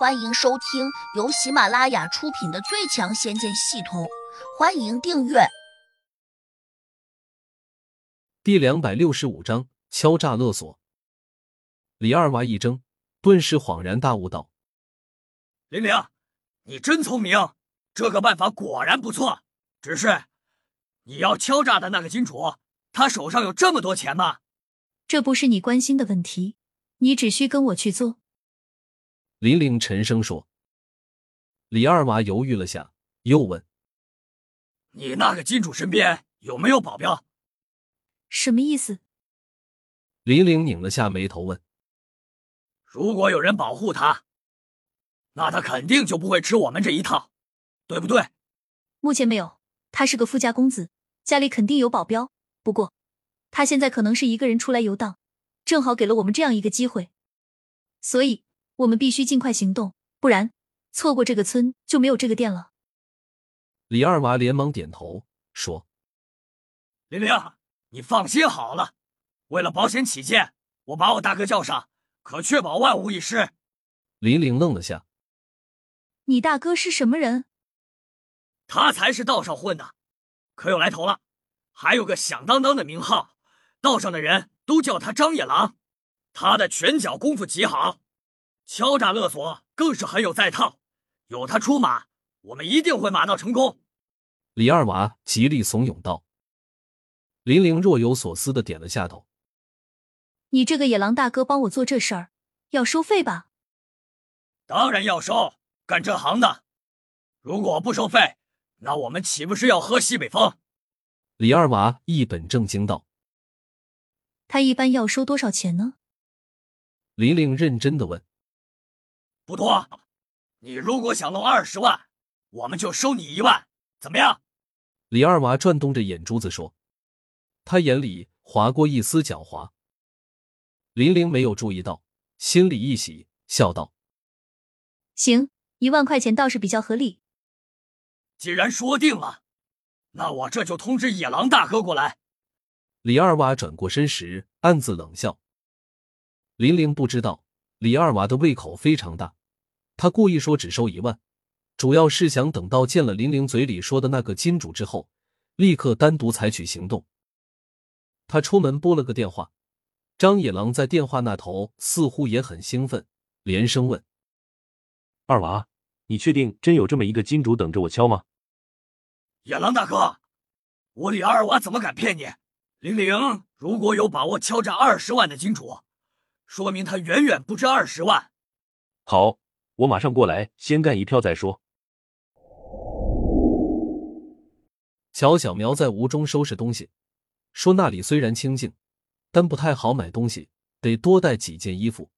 欢迎收听由喜马拉雅出品的《最强仙剑系统》，欢迎订阅。第两百六十五章敲诈勒索。李二娃一怔，顿时恍然大悟道：“玲玲，你真聪明，这个办法果然不错。只是，你要敲诈的那个金主，他手上有这么多钱吗？这不是你关心的问题，你只需跟我去做。”林玲沉声说。李二娃犹豫了下，又问：“你那个金主身边有没有保镖？”什么意思？林玲拧了下眉头问：“如果有人保护他，那他肯定就不会吃我们这一套，对不对？”目前没有，他是个富家公子，家里肯定有保镖。不过，他现在可能是一个人出来游荡，正好给了我们这样一个机会，所以。我们必须尽快行动，不然错过这个村就没有这个店了。李二娃连忙点头说：“玲玲，你放心好了，为了保险起见，我把我大哥叫上，可确保万无一失。”林玲愣了下：“你大哥是什么人？”他才是道上混的，可有来头了，还有个响当当的名号，道上的人都叫他张野狼，他的拳脚功夫极好。敲诈勒索更是很有在套，有他出马，我们一定会马到成功。李二娃极力怂恿道。林玲若有所思的点了下头。你这个野狼大哥帮我做这事儿，要收费吧？当然要收，干这行的，如果不收费，那我们岂不是要喝西北风？李二娃一本正经道。他一般要收多少钱呢？林玲认真的问。不多，你如果想弄二十万，我们就收你一万，怎么样？李二娃转动着眼珠子说，他眼里划过一丝狡猾。林玲没有注意到，心里一喜，笑道：“行，一万块钱倒是比较合理。既然说定了，那我这就通知野狼大哥过来。”李二娃转过身时，暗自冷笑。林玲不知道，李二娃的胃口非常大。他故意说只收一万，主要是想等到见了林玲嘴里说的那个金主之后，立刻单独采取行动。他出门拨了个电话，张野狼在电话那头似乎也很兴奋，连声问：“二娃，你确定真有这么一个金主等着我敲吗？”野狼大哥，我李二娃怎么敢骗你？玲玲如果有把握敲诈二十万的金主，说明他远远不止二十万。好。我马上过来，先干一票再说。乔小苗在屋中收拾东西，说那里虽然清静，但不太好买东西，得多带几件衣服。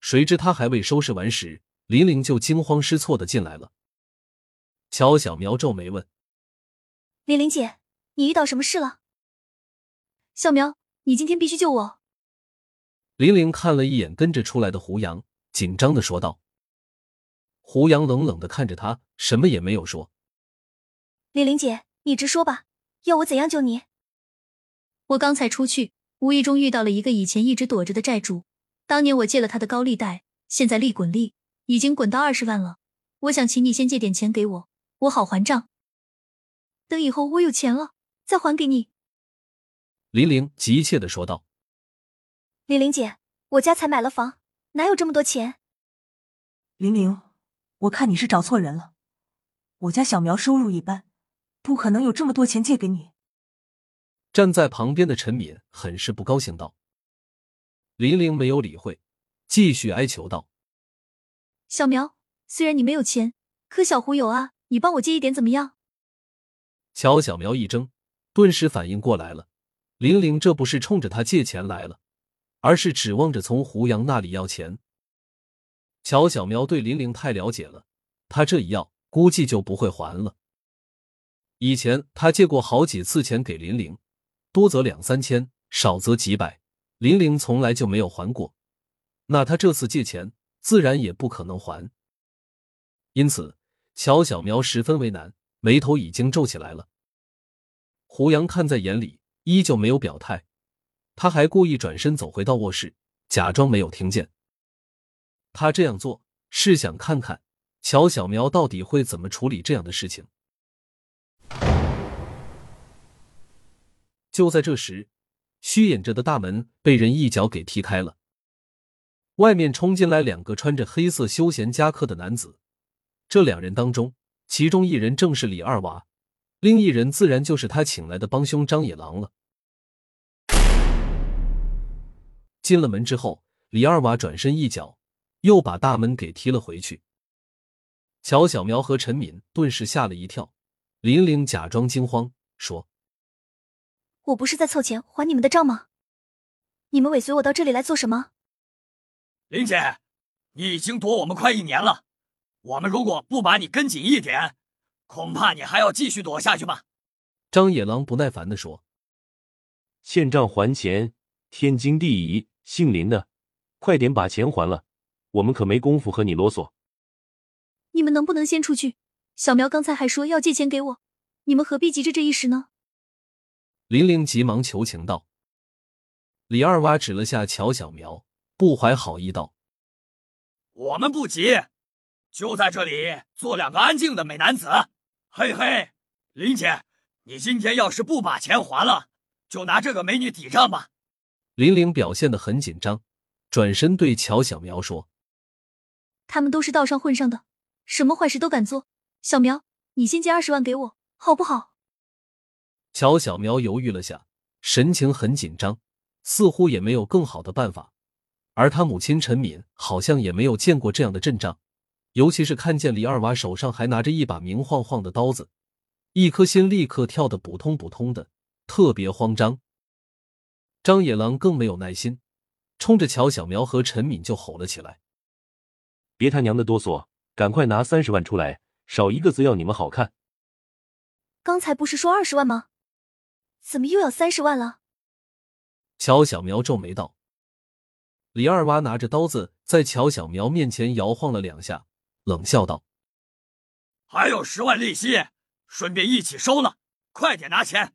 谁知他还未收拾完时，林玲就惊慌失措的进来了。乔小苗皱眉问：“林玲姐，你遇到什么事了？”小苗，你今天必须救我。林玲看了一眼跟着出来的胡杨。紧张的说道：“胡杨冷冷的看着他，什么也没有说。李玲姐，你直说吧，要我怎样救你？我刚才出去，无意中遇到了一个以前一直躲着的债主。当年我借了他的高利贷，现在利滚利，已经滚到二十万了。我想请你先借点钱给我，我好还账。等以后我有钱了，再还给你。”林玲急切的说道：“李玲姐，我家才买了房。”哪有这么多钱？玲玲，我看你是找错人了。我家小苗收入一般，不可能有这么多钱借给你。站在旁边的陈敏很是不高兴道。玲玲没有理会，继续哀求道：“小苗，虽然你没有钱，可小胡有啊，你帮我借一点怎么样？”乔小苗一怔，顿时反应过来了，玲玲这不是冲着他借钱来了。而是指望着从胡杨那里要钱。乔小苗对林玲太了解了，他这一要，估计就不会还了。以前他借过好几次钱给林玲，多则两三千，少则几百，林玲从来就没有还过。那他这次借钱，自然也不可能还。因此，乔小苗十分为难，眉头已经皱起来了。胡杨看在眼里，依旧没有表态。他还故意转身走回到卧室，假装没有听见。他这样做是想看看乔小苗到底会怎么处理这样的事情。就在这时，虚掩着的大门被人一脚给踢开了，外面冲进来两个穿着黑色休闲夹克的男子。这两人当中，其中一人正是李二娃，另一人自然就是他请来的帮凶张野狼了。进了门之后，李二娃转身一脚，又把大门给踢了回去。乔小苗和陈敏顿时吓了一跳，林玲假装惊慌说。我不是在凑钱还你们的账吗？你们尾随我到这里来做什么？林姐，你已经躲我们快一年了，我们如果不把你跟紧一点，恐怕你还要继续躲下去吧。张野狼不耐烦的说：“欠账还钱，天经地义。姓林的，快点把钱还了，我们可没工夫和你啰嗦。你们能不能先出去？小苗刚才还说要借钱给我，你们何必急着这一时呢？”林玲急忙求情道：“李二娃指了下乔小苗，不怀好意道：‘我们不急，就在这里做两个安静的美男子。’嘿嘿，林姐，你今天要是不把钱还了，就拿这个美女抵账吧。”林玲表现的很紧张，转身对乔小苗说：“他们都是道上混上的，什么坏事都敢做。小苗，你先借二十万给我，好不好？”乔小苗犹豫了下，神情很紧张，似乎也没有更好的办法。而他母亲陈敏好像也没有见过这样的阵仗，尤其是看见李二娃手上还拿着一把明晃晃的刀子，一颗心立刻跳得扑通扑通的，特别慌张。张野狼更没有耐心，冲着乔小苗和陈敏就吼了起来：“别他娘的哆嗦，赶快拿三十万出来，少一个字要你们好看！”刚才不是说二十万吗？怎么又要三十万了？乔小苗皱眉道。李二娃拿着刀子在乔小苗面前摇晃了两下，冷笑道：“还有十万利息，顺便一起收了，快点拿钱。”